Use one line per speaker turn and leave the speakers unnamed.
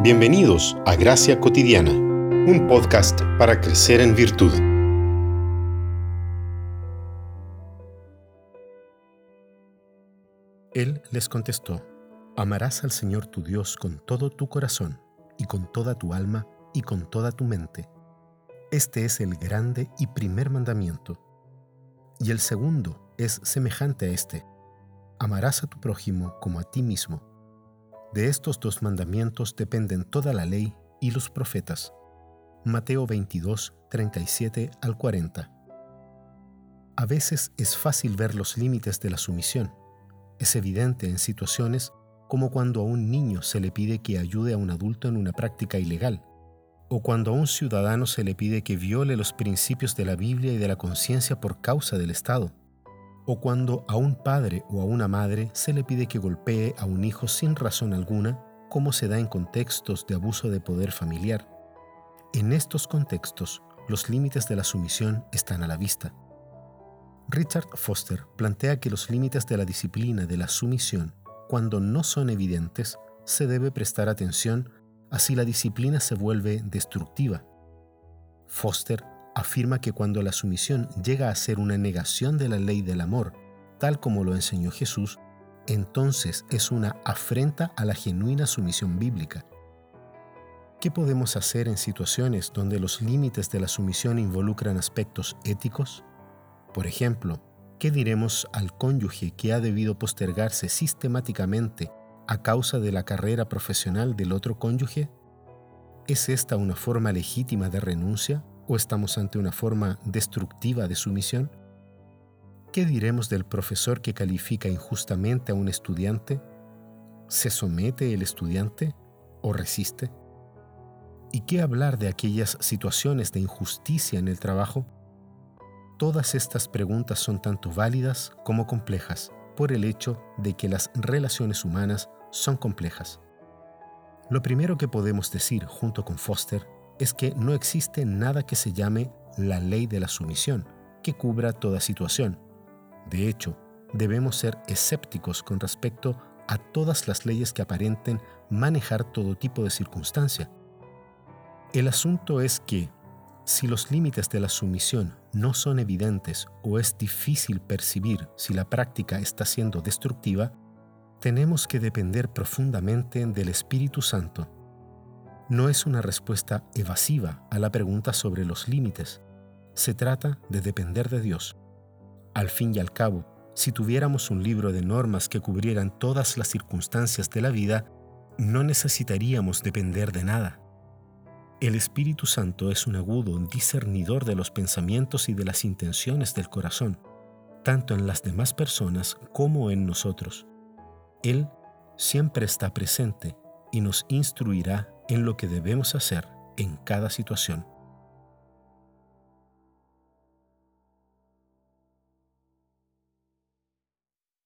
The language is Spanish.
Bienvenidos a Gracia Cotidiana, un podcast para crecer en virtud. Él les contestó, amarás al Señor tu Dios con todo tu corazón y con toda tu alma y con toda tu mente. Este es el grande y primer mandamiento. Y el segundo es semejante a este. Amarás a tu prójimo como a ti mismo. De estos dos mandamientos dependen toda la ley y los profetas. Mateo 22, 37 al 40. A veces es fácil ver los límites de la sumisión. Es evidente en situaciones como cuando a un niño se le pide que ayude a un adulto en una práctica ilegal, o cuando a un ciudadano se le pide que viole los principios de la Biblia y de la conciencia por causa del Estado o cuando a un padre o a una madre se le pide que golpee a un hijo sin razón alguna, como se da en contextos de abuso de poder familiar. En estos contextos, los límites de la sumisión están a la vista. Richard Foster plantea que los límites de la disciplina de la sumisión, cuando no son evidentes, se debe prestar atención a si la disciplina se vuelve destructiva. Foster afirma que cuando la sumisión llega a ser una negación de la ley del amor, tal como lo enseñó Jesús, entonces es una afrenta a la genuina sumisión bíblica. ¿Qué podemos hacer en situaciones donde los límites de la sumisión involucran aspectos éticos? Por ejemplo, ¿qué diremos al cónyuge que ha debido postergarse sistemáticamente a causa de la carrera profesional del otro cónyuge? ¿Es esta una forma legítima de renuncia? ¿O estamos ante una forma destructiva de sumisión? ¿Qué diremos del profesor que califica injustamente a un estudiante? ¿Se somete el estudiante o resiste? ¿Y qué hablar de aquellas situaciones de injusticia en el trabajo? Todas estas preguntas son tanto válidas como complejas por el hecho de que las relaciones humanas son complejas. Lo primero que podemos decir junto con Foster es que no existe nada que se llame la ley de la sumisión, que cubra toda situación. De hecho, debemos ser escépticos con respecto a todas las leyes que aparenten manejar todo tipo de circunstancia. El asunto es que, si los límites de la sumisión no son evidentes o es difícil percibir si la práctica está siendo destructiva, tenemos que depender profundamente del Espíritu Santo no es una respuesta evasiva a la pregunta sobre los límites. Se trata de depender de Dios. Al fin y al cabo, si tuviéramos un libro de normas que cubrieran todas las circunstancias de la vida, no necesitaríamos depender de nada. El Espíritu Santo es un agudo discernidor de los pensamientos y de las intenciones del corazón, tanto en las demás personas como en nosotros. Él siempre está presente y nos instruirá en lo que debemos hacer en cada situación.